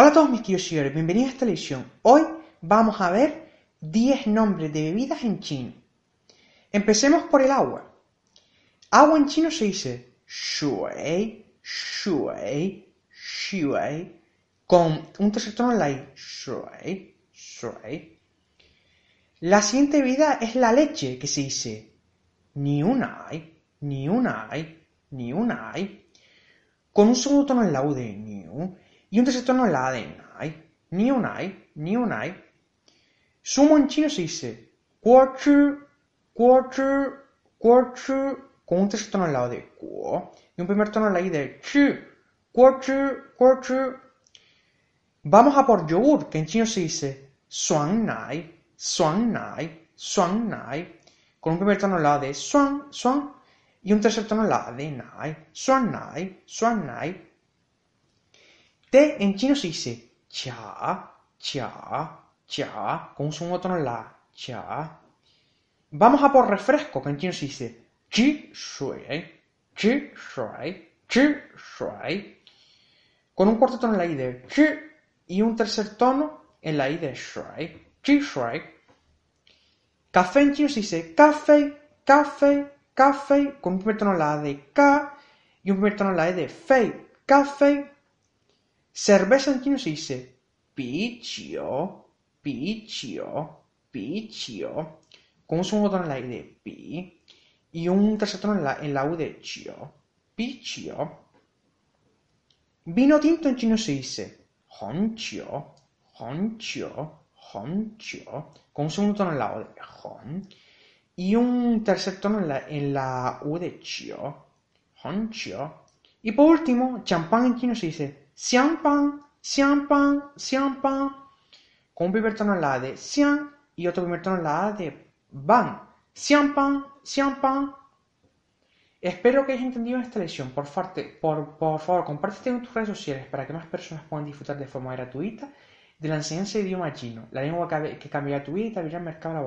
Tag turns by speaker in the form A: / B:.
A: Hola a todos mis queridos seguidores, bienvenidos a esta lección. Hoy vamos a ver 10 nombres de bebidas en chino. Empecemos por el agua. Agua en chino se dice shui, shui, shui, con un tercer tono en la i, shui, shui. La siguiente bebida es la leche, que se dice ni una hay, ni ni con un segundo tono en la u de un tercer tono en la A de Nai. Ni un ni un ai. Sumo en chino se dice chi, guo chi, con un tercer tono en la O de guo y un primer tono en la I de chi, guo chi. Vamos a por yogur, que en chino se dice suan nai, suan nai, suan nai, con un primer tono en la A de suan, suan y un tercer tono en la A de nai, suan nai, suan nai. Té en chino se dice cha, cha, cha, con un tono en la cha. Vamos a por refresco, que en chino se dice chi shui, chi shui, chi shui, con un cuarto tono en la i de chi y un tercer tono en la i de shui, chi shui. Café en chino se dice café, café, café, con un primer tono en la a de ka y un primer tono en la e de fei, café. Cerveza se dice pichio, pichio, pichio, con un segundo tono en la i de pi y un tercer tono en la, en la u de chio, pichio. Vino tinto en chino se dice honchio, honchio, honchio, con un segundo tono en la o de hon y un tercer tono en la, en la u de chio, honchio. Y por último, champán en chino se dice xiangpan, xiangpan, xiangpan, con un primer tono en la A de xiang y otro primer tono en la A de ban. Xiangpan, xiangpan. Espero que hayas entendido esta lección. Por, favor, compártete en tus redes sociales para que más personas puedan disfrutar de forma gratuita de la enseñanza de idioma chino, la lengua que cambiará tu vida y te abrirá el mercado laboral.